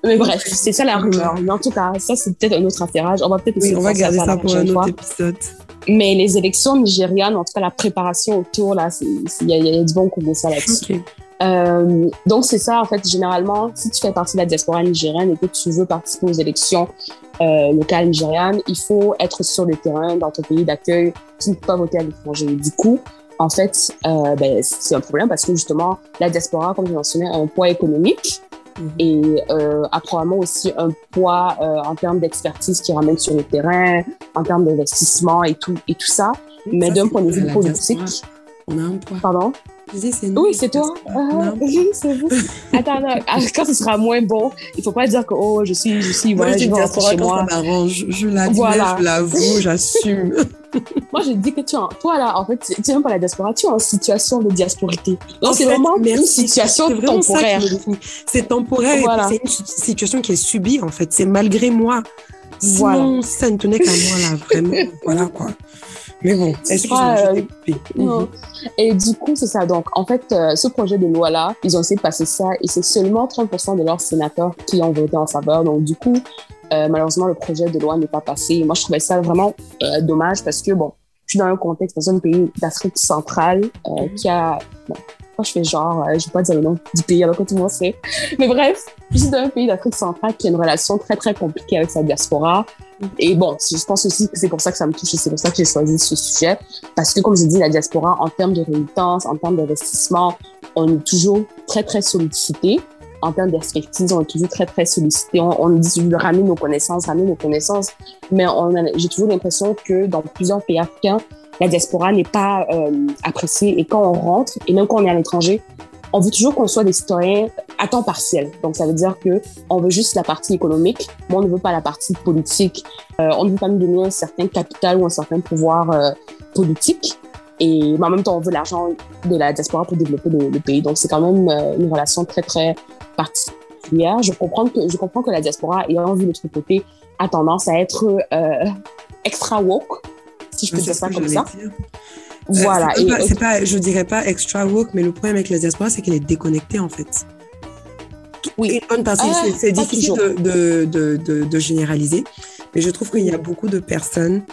Mais bref, c'est ça la rumeur. Mais en tout cas, ça c'est peut-être un autre affairage. On va peut-être oui, on va garder ça, pour un autre épisode. Mais les élections nigérianes, en tout cas la préparation autour là, il y, a du bon ça là-dessus. Okay. Euh, donc c'est ça en fait. Généralement, si tu fais partie de la diaspora nigérienne et que tu veux participer aux élections euh, locales nigérianes, il faut être sur le terrain dans ton pays d'accueil. Tu ne peux pas voter à l'étranger. Du coup, en fait, euh, ben, c'est un problème parce que justement, la diaspora, comme je mentionnais, a un poids économique mhm. et euh, a probablement aussi un poids euh, en termes d'expertise qui ramène sur le terrain, en termes d'investissement et tout, et tout ça. Mais d'un point de vue politique... On a un poids. Pardon? Oui, c'est toi. Ah, oui, c'est vous. Attends, ah, quand ce sera moins bon, il ne faut pas dire que oh, je suis, je suis, voilà, je vais rentrer chez moi. Ça. Je voilà. je l'avoue, j'assume. moi, je dis que tu es, toi là, en fait, tu n'es même pas la diaspora, tu es en situation de diasporité. Donc, c'est vraiment une situation temporaire. C'est temporaire. Voilà. C'est une situation qui est subie, en fait. C'est malgré moi. Sinon, si ça ne tenait qu'à moi là, vraiment, voilà quoi. Mais bon, excuse-moi, euh, mhm. Et du coup, c'est ça. Donc, en fait, euh, ce projet de loi-là, ils ont essayé de passer ça et c'est seulement 30% de leurs sénateurs qui ont voté en faveur. Donc, du coup, euh, malheureusement, le projet de loi n'est pas passé. Moi, je trouvais ça vraiment euh, dommage parce que, bon, je suis dans un contexte, dans un pays d'Afrique centrale mhm. qui a... Bon, moi, je fais genre, je vais pas dire le nom du pays alors que tout le monde sait. Mais bref, je suis dans un pays d'Afrique centrale qui a une relation très, très compliquée avec sa diaspora. Et bon, je pense aussi que c'est pour ça que ça me touche et c'est pour ça que j'ai choisi ce sujet. Parce que, comme je dis, la diaspora, en termes de rémitance, en termes d'investissement, on est toujours très, très sollicité. En termes d'expertise, on est toujours très, très sollicité. On, on dit de ramener nos connaissances, ramener nos connaissances. Mais j'ai toujours l'impression que dans plusieurs pays africains, la diaspora n'est pas euh, appréciée. Et quand on rentre, et même quand on est à l'étranger, on veut toujours qu'on soit des citoyens à temps partiel. Donc, ça veut dire que on veut juste la partie économique, mais on ne veut pas la partie politique. Euh, on ne veut pas nous donner un certain capital ou un certain pouvoir euh, politique. Et mais en même temps, on veut l'argent de la diaspora pour développer le, pays. Donc, c'est quand même euh, une relation très, très particulière. Je comprends que, je comprends que la diaspora, ayant vu l'autre côté, a tendance à être extra woke, si je peux dire ça comme ça. Euh, voilà. C'est pas, je dirais pas extra woke, mais le problème avec la diaspora, c'est qu'elle est déconnectée en fait. Oui. Une bonne partie, ah, c'est difficile de, de, de, de, généraliser, mais je trouve qu'il y a beaucoup de personnes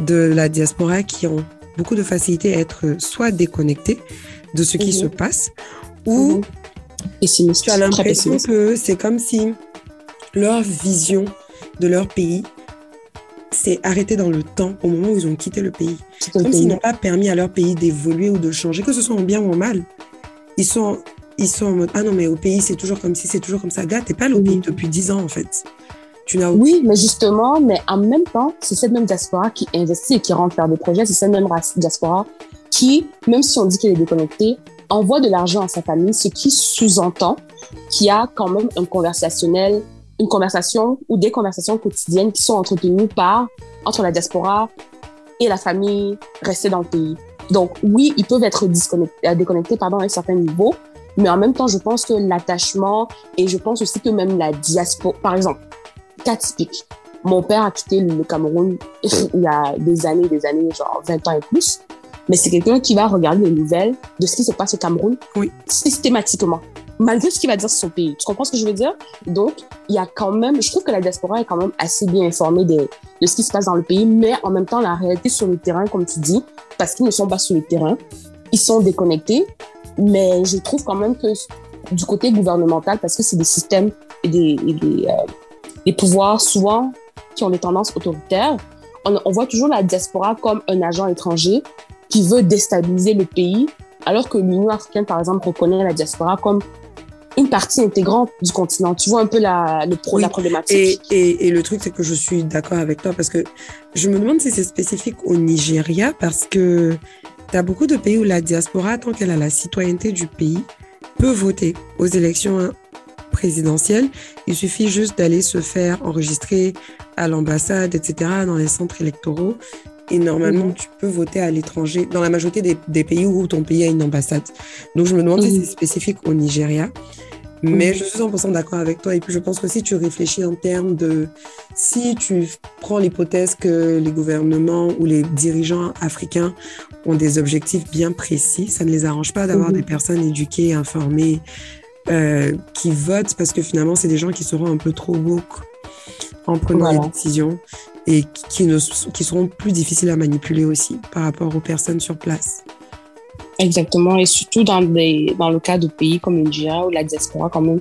de la diaspora qui ont beaucoup de facilité à être soit déconnectées de ce qui mhm. se passe, ou mhm. tu as l'impression que c'est comme si leur vision de leur pays c'est arrêté dans le temps au moment où ils ont quitté le pays. Comme s'ils n'ont pas permis à leur pays d'évoluer ou de changer, que ce soit en bien ou en mal. Ils sont, ils sont en mode Ah non, mais au pays, c'est toujours comme si, c'est toujours comme ça. Gars, t'es pas au pays depuis 10 ans en fait. Oui, mais justement, mais en même temps, c'est cette même diaspora qui investit et qui rentre faire des projets. C'est cette même diaspora qui, même si on dit qu'elle est déconnectée, envoie de l'argent à sa famille, ce qui sous-entend qu'il y a quand même un conversationnel une conversation ou des conversations quotidiennes qui sont entretenues par, entre la diaspora et la famille restée dans le pays. Donc, oui, ils peuvent être euh, déconnectés pardon, à un certain niveau, mais en même temps, je pense que l'attachement et je pense aussi que même la diaspora, par exemple, cas typique, mon père a quitté le Cameroun il y a des années, des années, genre 20 ans et plus, mais c'est quelqu'un qui va regarder les nouvelles de ce qui se passe au Cameroun oui. systématiquement malgré ce qu'il va dire sur son pays. Tu comprends ce que je veux dire? Donc, il y a quand même, je trouve que la diaspora est quand même assez bien informée de, de ce qui se passe dans le pays, mais en même temps, la réalité sur le terrain, comme tu dis, parce qu'ils ne sont pas sur le terrain, ils sont déconnectés, mais je trouve quand même que du côté gouvernemental, parce que c'est des systèmes et des, des, euh, des, pouvoirs souvent qui ont des tendances autoritaires, on, on voit toujours la diaspora comme un agent étranger qui veut déstabiliser le pays, alors que l'Union africaine, par exemple, reconnaît la diaspora comme une partie intégrante du continent. Tu vois un peu la, le pro, la problématique? Et, et, et, le truc, c'est que je suis d'accord avec toi parce que je me demande si c'est spécifique au Nigeria parce que tu as beaucoup de pays où la diaspora, tant qu'elle a la citoyenneté du pays, peut voter aux élections présidentielles. Il suffit juste d'aller se faire enregistrer à l'ambassade, etc., dans les centres électoraux. Et normalement, mmh. tu peux voter à l'étranger, dans la majorité des, des, pays où ton pays a une ambassade. Donc, je me demande mmh. si c'est spécifique au Nigeria. Mais mmh. je suis 100% d'accord avec toi. Et puis, je pense que si tu réfléchis en termes de... Si tu prends l'hypothèse que les gouvernements ou les dirigeants africains ont des objectifs bien précis, ça ne les arrange pas d'avoir des personnes éduquées, informées, euh, qui votent parce que finalement, c'est des gens qui seront un peu trop woke en prenant voilà. les décisions et qui, ne, qui seront plus difficiles à manipuler aussi par rapport aux personnes sur place. Exactement, et surtout dans, des, dans le cas de pays comme le Nigeria où la diaspora a quand même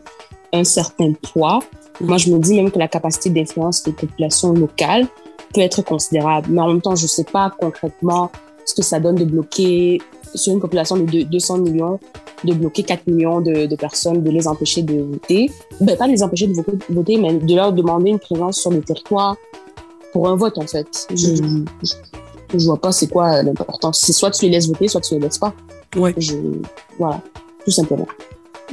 un certain poids. Mmh. Moi, je me dis même que la capacité d'influence des populations locales peut être considérable. Mais en même temps, je ne sais pas concrètement ce que ça donne de bloquer sur une population de 200 millions, de bloquer 4 millions de, de personnes, de les empêcher de voter. Ben, pas de les empêcher de voter, mais de leur demander une présence sur le territoire, pour un vote, en fait. Je, mmh. je, je vois pas c'est quoi l'importance. C'est soit tu les laisses voter, soit tu les laisses pas. Ouais. Je, voilà, tout simplement.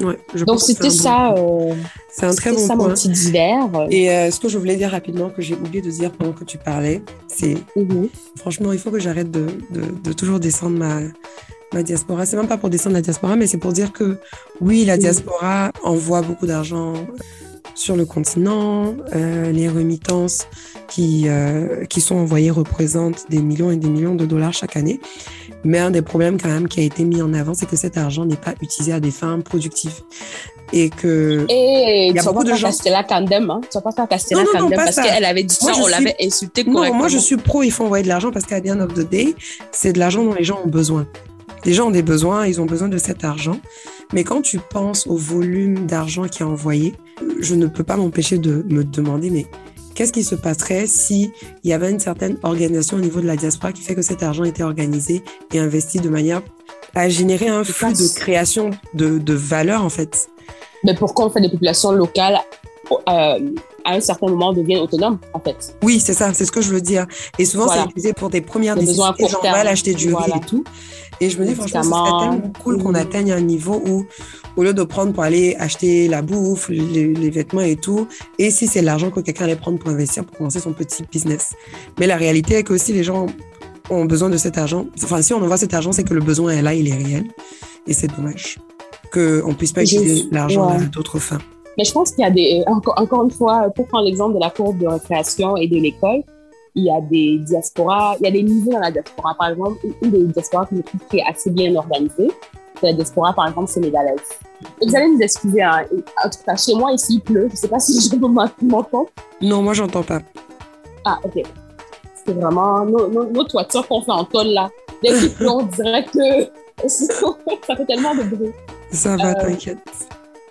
Ouais, je Donc c'était ça. Bon euh, c'est un très bon ça, point. mon petit divers. Et euh, ce que je voulais dire rapidement, que j'ai oublié de dire pendant que tu parlais, c'est mmh. franchement, il faut que j'arrête de, de, de, toujours descendre ma, ma diaspora. C'est même pas pour descendre la diaspora, mais c'est pour dire que oui, la diaspora envoie beaucoup d'argent sur le continent. Euh, les remittances qui, euh, qui sont envoyées représentent des millions et des millions de dollars chaque année. Mais un des problèmes quand même qui a été mis en avant, c'est que cet argent n'est pas utilisé à des fins productives. Et que et il y a beaucoup de gens. Castella Candem, hein. Tu vas pas faire Castella Candem parce qu'elle avait dit ça, on l'avait insulté correctement. Non, moi je suis pro, il faut envoyer de l'argent parce qu'à the end of the day, c'est de l'argent dont les gens ont besoin. Les gens ont des besoins, ils ont besoin de cet argent. Mais quand tu penses au volume d'argent qui est envoyé, je ne peux pas m'empêcher de me demander, mais qu'est-ce qui se passerait si il y avait une certaine organisation au niveau de la diaspora qui fait que cet argent était organisé et investi de manière à générer un flux de création de, de valeur, en fait? Mais pourquoi on fait des populations locales euh, à un certain moment deviennent autonomes, en fait? Oui, c'est ça, c'est ce que je veux dire. Et souvent, voilà. c'est utilisé pour des premières décisions, besoins à genre, court on va terme. acheter du Voilà. riz et tout. Et je me dis, franchement, ce serait tellement cool qu'on Mhm. atteigne un niveau où, au lieu de prendre pour aller acheter la bouffe, les, les vêtements et tout, et si c'est l'argent que quelqu'un allait prendre pour investir, pour commencer son petit business. Mais la réalité est que si les gens ont besoin de cet argent, enfin, si on envoie cet argent, c'est que le besoin est là, il est réel. Et c'est dommage qu'on puisse pas utiliser l'argent ouais. à d'autres fins. Mais je pense qu'il y a des, encore, encore une fois, pour prendre l'exemple de la courbe de récréation et de l'école, il y a des diasporas, il y a des niveaux dans la diaspora. Par exemple, une- des diasporas que je trouve qui est assez bien organisée, c'est la diaspora, par exemple, sénégalaise. Et vous allez nous excuser, hein, en tout cas, chez moi, ici, il pleut. Je sais pas si gens m'entendent. Non, moi, j'entends pas. Ah, ok. C'est vraiment nos, nos, nos toitures qu'on fait en tôle, là. Dès qu'il pleut, on dirait que ça fait tellement de bruit. Ça va, Euh, t'inquiète.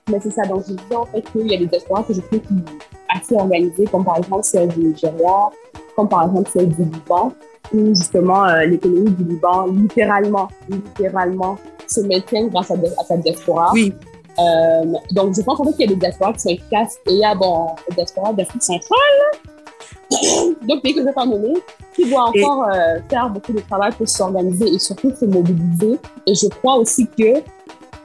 Mais c'est ça, donc je disais en fait qu'il y a des diasporas que je trouve qui assez organisées, comme par exemple celle du Nigeria, comme par exemple celle du Liban, où justement euh, l'économie du Liban, littéralement, littéralement, se maintient grâce à, à sa diaspora. Oui, Euh, donc je pense en fait qu'il y a des diasporas qui sont efficaces et il y a bon, des diasporas d'Afrique centrale, donc pays que je vais pas nommer, qui doivent encore euh, faire beaucoup de travail pour s'organiser et surtout se mobiliser. Et je crois aussi que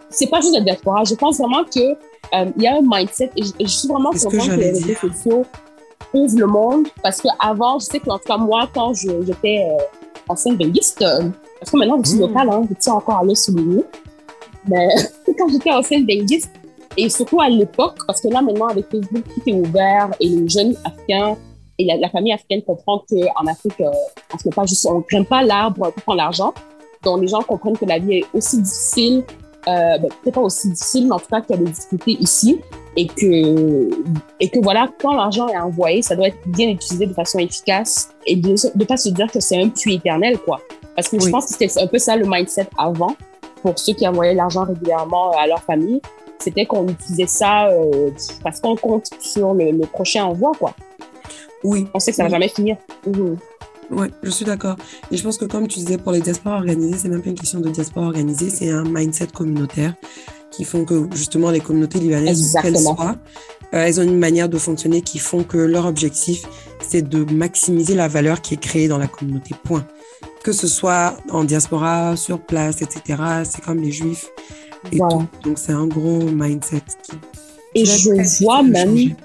c'est pas juste la diaspora. Je pense vraiment que euh, il y a un mindset et je, je suis vraiment que contente que, les réseaux sociaux ouvrent le monde parce que avant, je sais que en tout cas moi, quand j'étais euh, ancienne euh, parce que maintenant je suis Mm. locale, hein, je tiens encore à le souligner, mais quand j'étais ancienne benguiste et surtout à l'époque, parce que là maintenant avec Facebook tout est ouvert et les jeunes africains et la, la famille africaine comprend qu'en Afrique, euh, on se met pas juste, on grimpe pas l'arbre pour prendre l'argent. Donc les gens comprennent que la vie est aussi difficile euh, ben, peut-être pas aussi difficile, mais en tout cas qu'il y a des difficultés ici et que, et que voilà, quand l'argent est envoyé, ça doit être bien utilisé de façon efficace et de ne pas se dire que c'est un puits éternel, quoi. Parce que je pense que c'était un peu ça le mindset avant pour ceux qui envoyaient l'argent régulièrement à leur famille. C'était qu'on utilisait ça euh, parce qu'on compte sur le, le prochain envoi, quoi. Oui, On sait que ça va Oui. jamais finir. Mhm. Ouais, je suis d'accord. Et je pense que comme tu disais, pour les diasporas organisées, c'est même pas une question de diaspora organisée, c'est un mindset communautaire qui font que justement les communautés libanaises, qu'elles soient, euh, elles ont une manière de fonctionner qui font que leur objectif, c'est de maximiser la valeur qui est créée dans la communauté. Point. Que ce soit en diaspora, sur place, etc. C'est comme les juifs et Voilà. tout. Donc c'est un gros mindset qui. Et je vois même changer.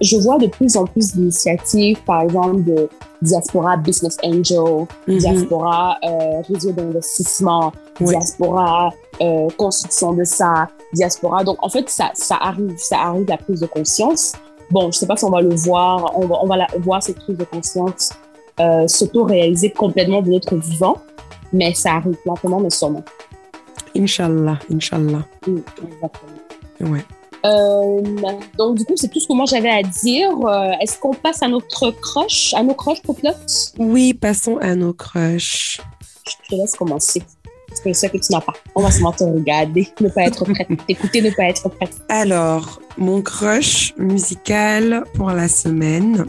Je vois de plus en plus d'initiatives, par exemple, de Diaspora Business Angel, Mhm. Diaspora euh, Réseau d'investissement. Diaspora euh, Construction de ça, Diaspora. Donc, en fait, ça, ça arrive, ça arrive la prise de conscience. Bon, je sais pas si on va le voir, on va, on va la, voir cette prise de conscience euh, s'auto-réaliser complètement de notre vivant, mais ça arrive lentement, mais sûrement. Inch'Allah, Inch'Allah. Mm, exactement. Ouais. Euh, donc, du coup, c'est tout ce que moi j'avais à dire. Euh, Est-ce qu'on passe à notre crush, à nos crushs pour pilote? Oui, passons à nos crushs. Je te laisse commencer. Parce que je sais que tu n'as pas. On va seulement te regarder, ne pas être prête. T'écouter, ne pas être prête. Alors, mon crush musical pour la semaine.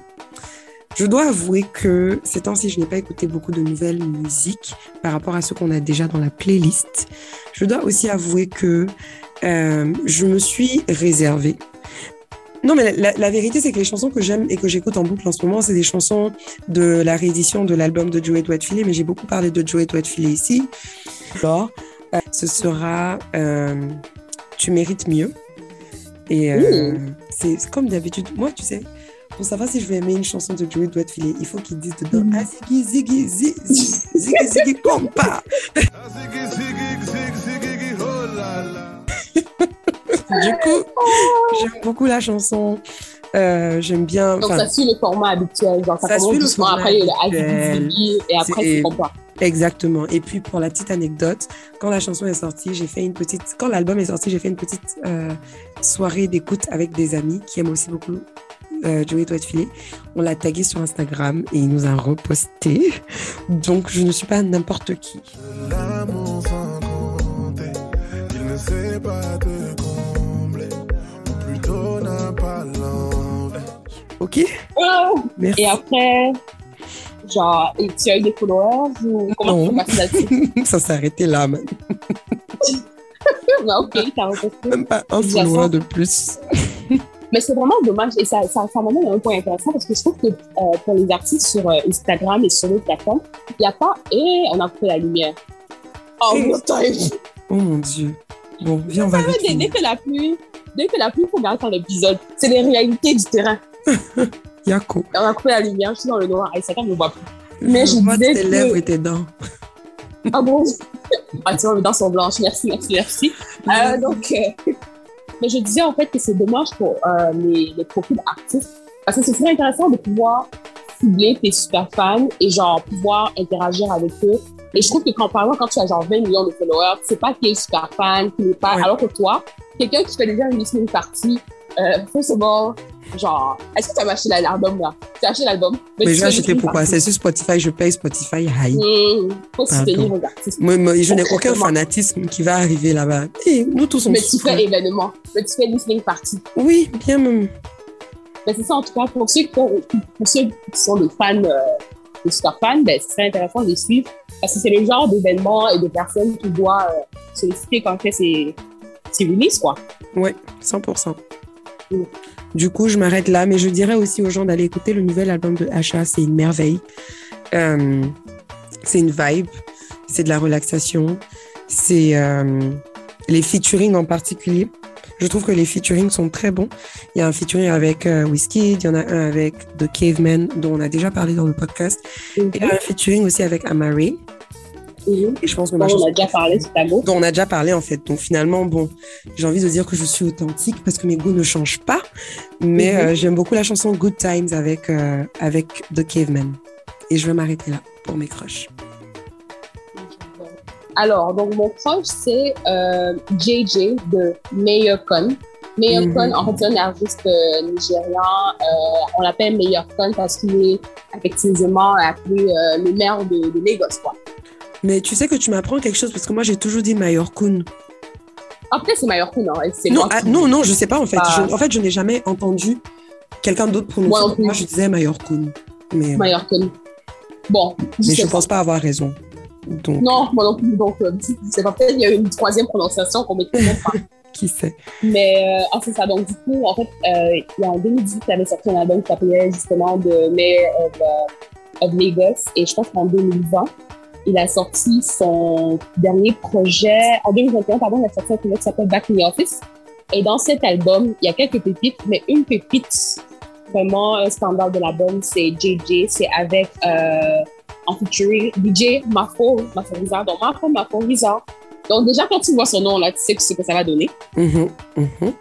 Je dois avouer que ces temps-ci, je n'ai pas écouté beaucoup de nouvelles musiques par rapport à ce qu'on a déjà dans la playlist. Je dois aussi avouer que euh, je me suis réservée. Non, mais la, la vérité, c'est que les chansons que j'aime et que j'écoute en boucle en ce moment, c'est des chansons de la réédition de l'album de Joey Doit Filer, mais j'ai beaucoup parlé de Joey Doit Filer ici. Alors, euh, ce sera euh, Tu mérites mieux. Et euh, c'est comme d'habitude. Moi, tu sais, pour savoir si je vais aimer une chanson de Joey Doit Filer, il faut qu'ils disent dedans Mm. Ah, Ziggy, Ziggy, Ziggy, Ziggy, Ziggy, compa. J'aime beaucoup la chanson. Euh, j'aime bien. Donc, ça suit le format habituel. Genre, ça, Ça commence suit le doucement, format après, il y a le habituel. Et après, C'est- comprends. Exactement. Et puis pour la petite anecdote, quand la chanson est sortie, j'ai fait une petite, quand l'album est sorti, j'ai fait une petite euh, soirée d'écoute avec des amis qui aiment aussi beaucoup euh, Joey Doit Filer. On l'a tagué sur Instagram et il nous a reposté. Donc je ne suis pas n'importe qui. L'amour sans compter, il ne sait pas te Ok. Merci. Et après, genre, et tu as eu des followers ou comment Non. tu? Ça s'est arrêté là, man. Non, ok, t'as. Même pas un follower de plus. Mais c'est vraiment dommage et ça, ça, ça m'amène à un point intéressant parce que je trouve que euh, pour les artistes sur euh, Instagram et sur d'autres plateformes, il n'y a pas et on a coupé la lumière. Oh Et- mon Dieu! Oh mon dieu. Bon, viens, on va Dès, dès que la pluie, dès que la pluie, il faut regarder l'épisode. C'est les réalités du terrain. Yako. On a coupé la lumière, je suis dans le noir et ça ne me voit plus. Mais je vois disais tes que- lèvres et tes dents. Ah bon? Ah, tu vois, mes dents sont blanches. Merci, merci, merci. Euh, donc, euh, mais je disais en fait que c'est dommage pour euh, les, les profils artistes parce que ce serait intéressant de pouvoir cibler tes super fans et genre pouvoir interagir avec eux. Et je trouve que quand, par exemple, quand tu as genre 20 millions de followers, c'est pas qui est super fan, qui n'est pas. Ouais. Alors que toi, quelqu'un qui fait déjà une listening party, euh, first of all, genre, est-ce que tu as acheté l'album là? Tu as acheté l'album? Mais tu j'ai acheté pourquoi. C'est sur Spotify, je paye Spotify High. Mmh, faut soutenir artistes. Moi, moi, je n'ai aucun fanatisme qui va arriver là-bas. Et nous tous, on Mais tu fais événement, mais tu fais listening party. Oui, bien même. Mais c'est ça, en tout cas, pour ceux qui, pour ceux qui sont des fans, euh, des super fans, ben, ce serait intéressant de les suivre parce que c'est le genre d'événement et de personnes qui doivent euh, solliciter quand ses releases, quoi. Ouais, 100%. Mm. Du coup, je m'arrête là, mais je dirais aussi aux gens d'aller écouter le nouvel album de Asha. C'est une merveille. Euh, c'est une vibe, c'est de la relaxation, c'est euh, les featuring en particulier. Je trouve que les featuring sont très bons. Il y a un featuring avec euh, Whiskey, il y en a un avec The Caveman, dont on a déjà parlé dans le podcast. Mhm. Et il y a un featuring aussi avec Amari. Mhm. Et je pense que Bon, ma on chanson a déjà parlé, c'est go. dont on a déjà parlé en fait. Donc finalement, bon, j'ai envie de dire que je suis authentique parce que mes goûts ne changent pas. Mais Mhm. euh, j'aime beaucoup la chanson Good Times avec, euh, avec The Caveman. Et je vais m'arrêter là pour mes crushs. Alors, donc mon crush, c'est euh, JJ de Mayor Con. Mayor Mhm. Con, en fait, c'est un artiste euh, nigérian. Euh, on l'appelle Mayor Con parce qu'il est effectivement appelé euh, le maire de, de Lagos, quoi. Mais tu sais que tu m'apprends quelque chose parce que moi j'ai toujours dit Mayor Kun. Après, c'est Mayor Con, hein, Non, ah, non, non, je sais pas en fait. Ah. Je- en fait, je n'ai jamais entendu quelqu'un d'autre prononcer. Moi non Donc, plus. Moi, je disais Mayor Kun. Mais, Mayor Con. Bon, mais je sais pense pas avoir raison. Donc, Non, moi non plus. Donc, euh, c'est pas peut-être qu'il y a une troisième prononciation qu'on met pas. qui sait Mais euh, ah, c'est ça. Donc, du coup, en fait, euh, il y a en 2018, il avait sorti un album qui s'appelait justement The Mayor of, euh, of Lagos. Et je pense qu'en 2020, il a sorti son dernier projet. En 2021, pardon, il a sorti un projet qui s'appelle Back in the Office. Et dans cet album, il y a quelques pépites, mais une pépite, vraiment un standard de l'album, c'est JJ. C'est avec euh, en featuring DJ Mafo, Mafo Rizar. Donc, Mafo, Mafo Rizar. Donc, déjà, quand tu vois son nom, là, tu sais ce que ça va donner. Mhm, mhm.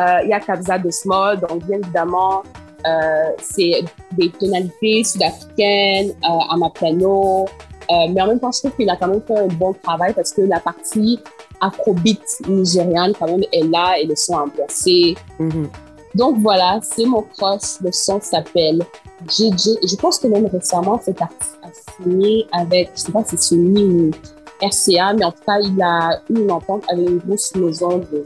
Euh, il y a Kabza de Small, donc bien évidemment, euh, c'est des tonalités sud-africaines, euh, amapiano, euh, mais en même temps, je trouve qu'il a quand même fait un bon travail parce que la partie afrobeat nigériane, quand même, est là et le son embrassé. Mhm. Donc voilà, c'est mon crush. Le son s'appelle JJ. Je pense que même récemment, cet artiste a signé avec, je sais pas si c'est Sony ou RCA, mais en tout cas, il a eu une entente avec une grosse maison de,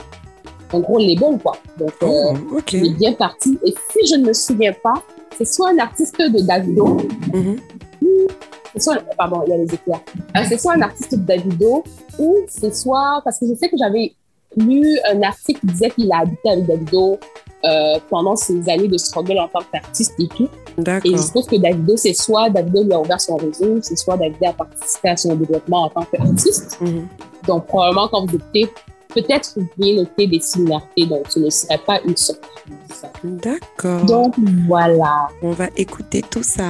en gros, les bons, quoi. Donc, euh, Oh, il est bien parti. Et si je ne me souviens pas, c'est soit un artiste de Davido, Mhm. C'est soit, pardon, il y a les éclairs. Euh, c'est soit un artiste de Davido, ou c'est soit, parce que je sais que j'avais lu un article qui disait qu'il a habité avec Davido euh, pendant ses années de struggle en tant qu'artiste et tout. Et je suppose que Davido, c'est soit Davido lui a ouvert son réseau, c'est soit Davido a participé à son développement en tant qu'artiste. Mhm. Donc, probablement, quand vous écoutez, peut-être vous pourriez noter des similarités, donc ce ne serait pas une surprise. D'accord. Donc, voilà. On va écouter tout ça.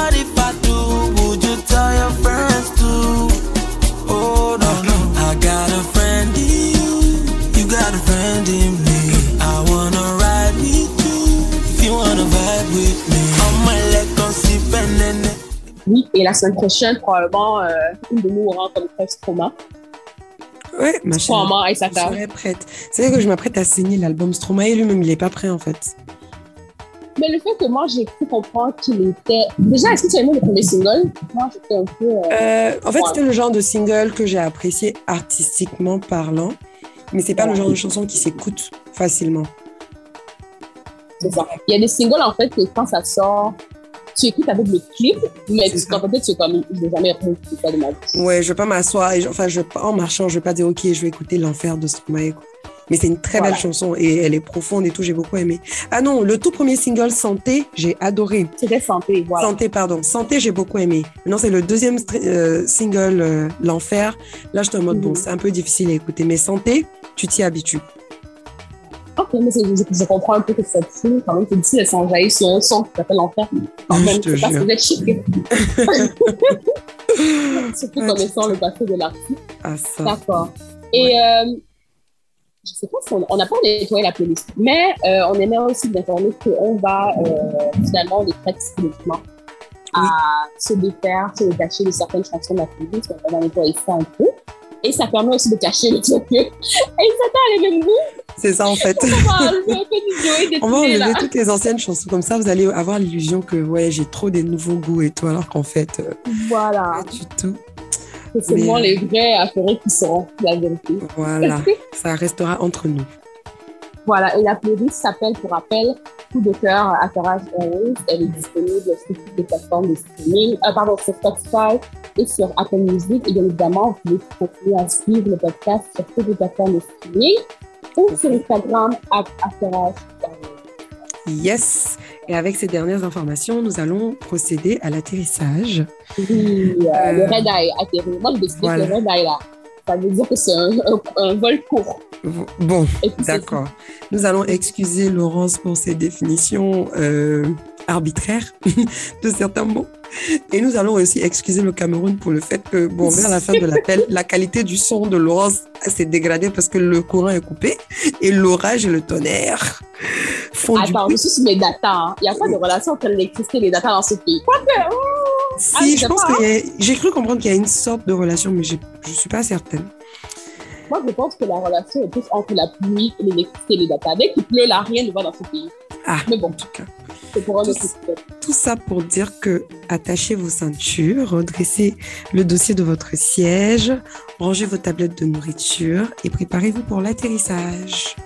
What if I do? Would you tell your friends too? Oh no, no. I got a friend in you. You got a friend in me. I wanna ride with you. If you wanna vibe with me. On my leg, on sip and Oui, et la semaine prochaine, probablement, euh, une de nous aura comme trauma. Ouais, ma chérie. Trauma et Je serais prête. C'est vrai que je m'apprête à signer l'album Stromae lui-même, il est pas prêt en fait. Mais le fait que moi, j'ai cru comprendre qu'il était. Déjà, est-ce que tu as aimé le premier single? Moi, j'étais un peu. euh, Euh, en fait, Ouais. c'était le genre de single que j'ai apprécié artistiquement parlant, mais c'est pas Ouais. le genre de chanson qui s'écoute facilement. C'est ça. Il y a des singles, en fait, que quand ça sort, tu écoutes avec le clip, mais tu ta tête, tu es comme, je n'ai jamais ça de ma vie. Ouais, je vais pas m'asseoir, et je- enfin, je, en marchant, je vais pas dire, ok, je vais écouter l'enfer de Stromae. Mais c'est une très Voilà. belle chanson et elle est profonde et tout, j'ai beaucoup aimé. Ah non, le tout premier single, Santé, j'ai adoré. C'était santé, voilà. Santé, pardon. Santé, j'ai beaucoup aimé. Maintenant, c'est le deuxième euh, single, euh, L'Enfer. Là, je te en mode, bon, Mhm. c'est un peu difficile à écouter, mais Santé, tu t'y habitues. Ok, mais je, je comprends un peu que c'est fou. Quand même, c'est difficile de s'enjailler sur un son qui s'appelle L'Enfer. Quand même, te c'est pas jure. vous êtes chic. Surtout Ouais, connaissant tu le passé de l'artiste. Ah, ça. D'accord. Et euh, je sais pas si on on n'a pas nettoyé la playlist, mais euh, on aimerait aussi vous informer qu'on va euh, finalement les traiter psychologiquement à se défaire, se détacher de certaines chansons de la playlist. On va nettoyer ça un peu. Et ça permet aussi de cacher le truc que et ça t'a les mêmes goûts. C'est ça, en fait. On va enlever On va enlever là. toutes les anciennes chansons. Comme ça, vous allez avoir l'illusion que, ouais, j'ai trop des nouveaux goûts et tout, alors qu'en fait, euh, Voilà. pas du tout. C'est seulement Mais- les vrais affairés qui seront la vérité. Voilà. ça restera entre nous. Voilà, et la playlist s'appelle, pour rappel, Coup de cœur à Farage Airways. Elle est disponible sur toutes les plateformes de streaming, euh, pardon, sur Spotify et sur Apple Music. Et bien évidemment, vous pouvez continuer à suivre le podcast sur toutes les plateformes de streaming ou sur Instagram, à Airways. Yes. Et avec ces dernières informations, nous allons procéder à l'atterrissage. Oui, euh, le red eye atterri. Moi, je décide Voilà. le red eye, là, ça veut dire que c'est un, un- un vol court. Bon, d'accord. Nous allons excuser Laurence pour ses définitions euh, arbitraires de certains mots. Et nous allons aussi excuser le Cameroun pour le fait que, bon, vers la fin de l'appel, la qualité du son de Laurence s'est dégradée parce que le courant est coupé et l'orage et le tonnerre font du Attends, bruit. je suis sur mes datas. hein. Il n'y a pas de relation entre l'électricité et les datas dans ce pays. Quoi que, oh, Si, Ah, je pense y a- j'ai cru comprendre qu'il y a une sorte de relation, mais je suis pas certaine. Moi, je pense que la relation est plus entre la pluie et l'électricité et les datas. Dès qu'il pleut, là, rien ne va dans ce pays. Ah, Mais bon, en tout cas. c'est pour un Tous- autre épisode. Tout ça pour dire que attachez vos ceintures, redressez le dossier de votre siège, rangez vos tablettes de nourriture et préparez-vous pour l'atterrissage.